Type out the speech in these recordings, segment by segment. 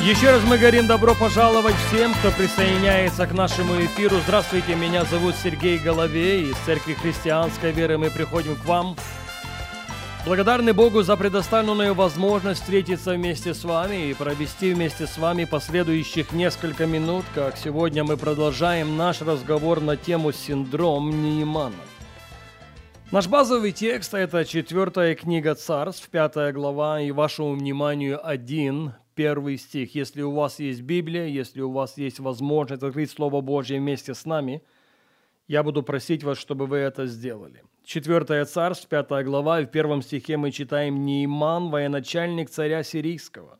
Еще раз мы говорим добро пожаловать всем, кто присоединяется к нашему эфиру. Здравствуйте, меня зовут Сергей Головей. Из Церкви Христианской Веры мы приходим к вам. Благодарны Богу за предоставленную возможность встретиться вместе с вами и провести вместе с вами последующих несколько минут, как сегодня мы продолжаем наш разговор на тему «Синдром Неймана». Наш базовый текст – это четвертая книга Царств, пятая глава, и вашему вниманию один, первый стих. Если у вас есть Библия, если у вас есть возможность открыть Слово Божье вместе с нами, я буду просить вас, чтобы вы это сделали. Четвертое царство, пятая глава, и в первом стихе мы читаем «Неиман, военачальник царя сирийского».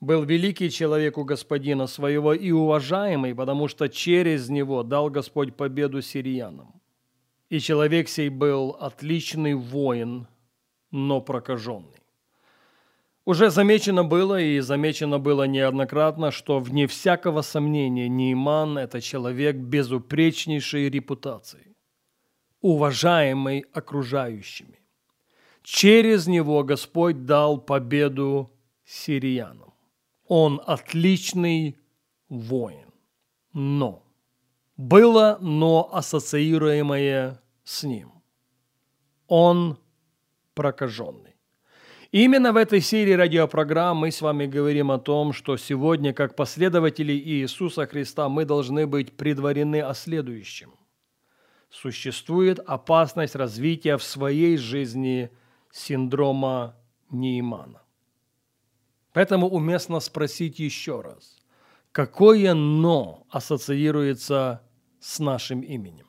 Был великий человек у господина своего и уважаемый, потому что через него дал Господь победу сириянам. И человек сей был отличный воин, но прокаженный. Уже замечено было, и замечено было неоднократно, что вне всякого сомнения Нейман – это человек безупречнейшей репутации, уважаемый окружающими. Через него Господь дал победу сириянам. Он отличный воин. Но было но ассоциируемое с ним. Он прокаженный. Именно в этой серии радиопрограмм мы с вами говорим о том, что сегодня, как последователи Иисуса Христа, мы должны быть предварены о следующем. Существует опасность развития в своей жизни синдрома Неймана. Поэтому уместно спросить еще раз, какое «но» ассоциируется с нашим именем?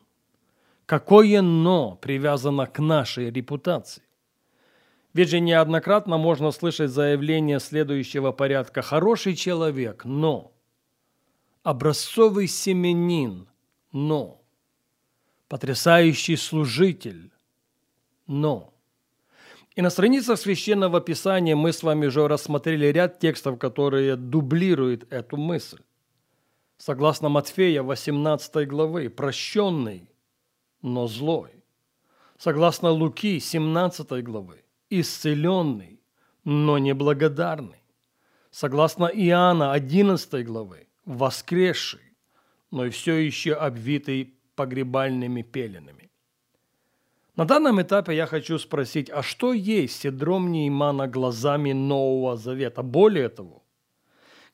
Какое «но» привязано к нашей репутации? Ведь же неоднократно можно слышать заявление следующего порядка «хороший человек, но», «образцовый семенин, но», «потрясающий служитель, но». И на страницах Священного Писания мы с вами уже рассмотрели ряд текстов, которые дублируют эту мысль. Согласно Матфея 18 главы, прощенный, но злой. Согласно Луки 17 главы, исцеленный, но неблагодарный. Согласно Иоанна 11 главы, воскресший, но все еще обвитый погребальными пеленами. На данном этапе я хочу спросить, а что есть синдром Неймана глазами Нового Завета? Более того,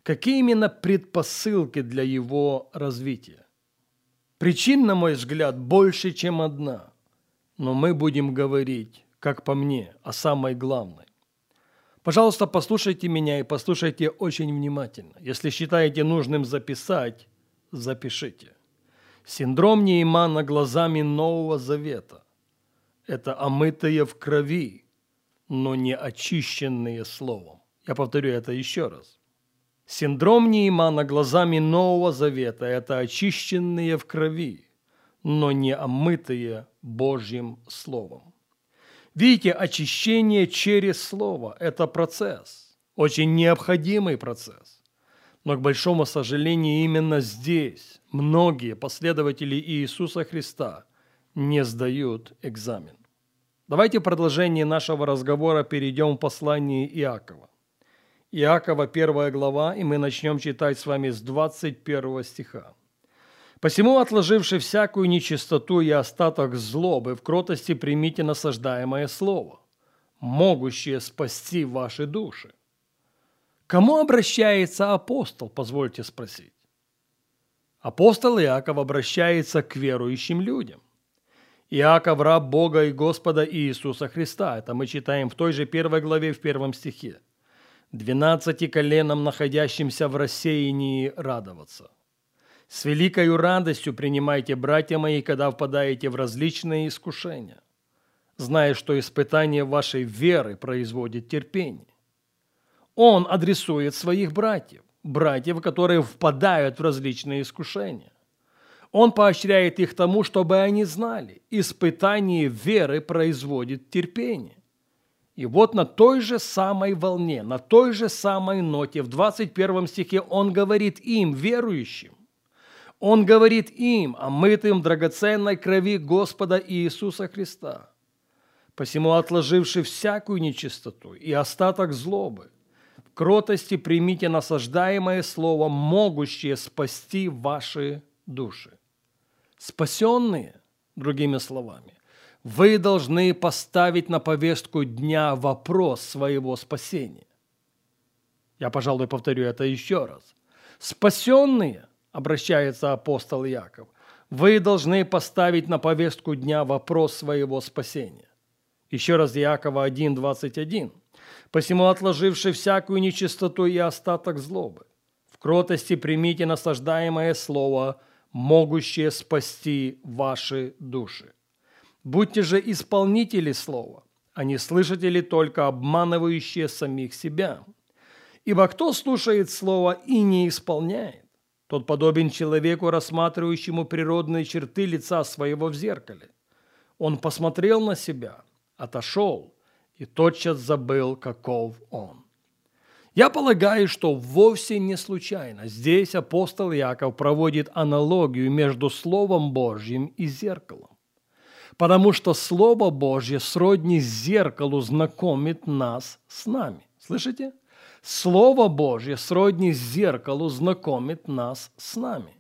какие именно предпосылки для его развития? Причин, на мой взгляд, больше, чем одна, но мы будем говорить как по мне, о самой главной. Пожалуйста, послушайте меня и послушайте очень внимательно. Если считаете нужным записать, запишите. Синдром Неймана глазами Нового Завета – это омытые в крови, но не очищенные словом. Я повторю это еще раз. Синдром Неймана глазами Нового Завета – это очищенные в крови, но не омытые Божьим Словом. Видите, очищение через Слово – это процесс, очень необходимый процесс. Но, к большому сожалению, именно здесь многие последователи Иисуса Христа не сдают экзамен. Давайте в продолжении нашего разговора перейдем к посланию Иакова. Иакова, первая глава, и мы начнем читать с вами с 21 стиха. Посему, отложивши всякую нечистоту и остаток злобы, в кротости примите насаждаемое слово, могущее спасти ваши души. Кому обращается апостол, позвольте спросить? Апостол Иаков обращается к верующим людям. Иаков – раб Бога и Господа Иисуса Христа. Это мы читаем в той же первой главе, в первом стихе. «Двенадцати коленам, находящимся в рассеянии, радоваться». С великою радостью принимайте, братья мои, когда впадаете в различные искушения, зная, что испытание вашей веры производит терпение. Он адресует своих братьев, братьев, которые впадают в различные искушения. Он поощряет их тому, чтобы они знали, испытание веры производит терпение. И вот на той же самой волне, на той же самой ноте, в 21 стихе он говорит им, верующим, он говорит им, омытым драгоценной крови Господа Иисуса Христа, посему отложивши всякую нечистоту и остаток злобы, в кротости примите насаждаемое слово, могущее спасти ваши души. Спасенные, другими словами, вы должны поставить на повестку дня вопрос своего спасения. Я, пожалуй, повторю это еще раз. Спасенные, обращается апостол Яков, вы должны поставить на повестку дня вопрос своего спасения. Еще раз Якова 1.21. «Посему, отложивши всякую нечистоту и остаток злобы, в кротости примите наслаждаемое слово – могущее спасти ваши души. Будьте же исполнители слова, а не слышатели только обманывающие самих себя. Ибо кто слушает слово и не исполняет, тот подобен человеку, рассматривающему природные черты лица своего в зеркале. Он посмотрел на себя, отошел и тотчас забыл, каков он. Я полагаю, что вовсе не случайно здесь апостол Яков проводит аналогию между Словом Божьим и зеркалом. Потому что Слово Божье сродни зеркалу знакомит нас с нами. Слышите? Слово Божье сродни зеркалу знакомит нас с нами.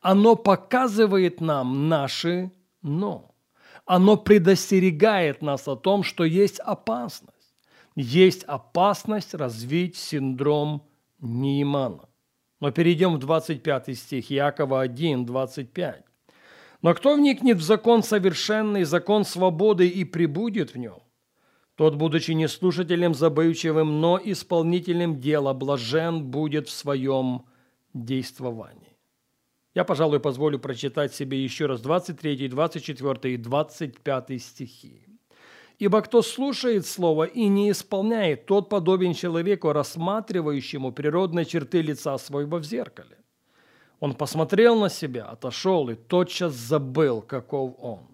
Оно показывает нам наши «но». Оно предостерегает нас о том, что есть опасность есть опасность развить синдром Неймана. Но перейдем в 25 стих Якова 1, 25. Но кто вникнет в закон совершенный, закон свободы и прибудет в нем, тот, будучи не слушателем забывчивым, но исполнителем дела, блажен будет в своем действовании. Я, пожалуй, позволю прочитать себе еще раз 23, 24 и 25 стихи. Ибо кто слушает слово и не исполняет, тот подобен человеку, рассматривающему природные черты лица своего в зеркале. Он посмотрел на себя, отошел и тотчас забыл, каков он.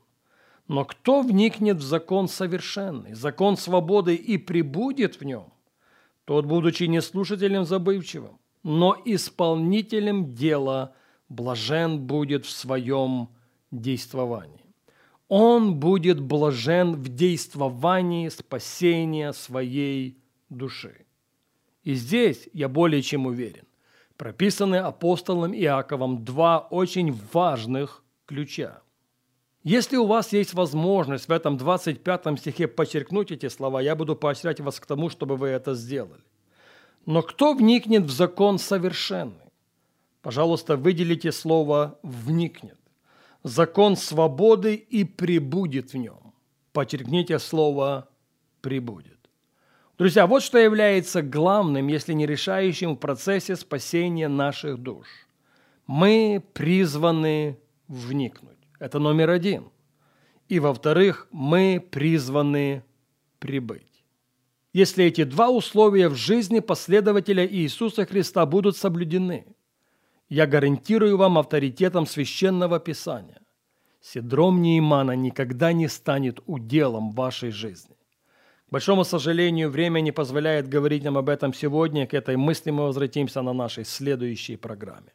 Но кто вникнет в закон совершенный, закон свободы и прибудет в нем, тот, будучи не слушателем забывчивым, но исполнителем дела, блажен будет в своем действовании он будет блажен в действовании спасения своей души. И здесь, я более чем уверен, прописаны апостолом Иаковом два очень важных ключа. Если у вас есть возможность в этом 25 стихе подчеркнуть эти слова, я буду поощрять вас к тому, чтобы вы это сделали. Но кто вникнет в закон совершенный? Пожалуйста, выделите слово «вникнет» закон свободы и прибудет в нем. Подчеркните слово «прибудет». Друзья, вот что является главным, если не решающим в процессе спасения наших душ. Мы призваны вникнуть. Это номер один. И во-вторых, мы призваны прибыть. Если эти два условия в жизни последователя Иисуса Христа будут соблюдены – я гарантирую вам авторитетом священного писания. Синдром Неймана никогда не станет уделом вашей жизни. К большому сожалению, время не позволяет говорить нам об этом сегодня. К этой мысли мы возвратимся на нашей следующей программе.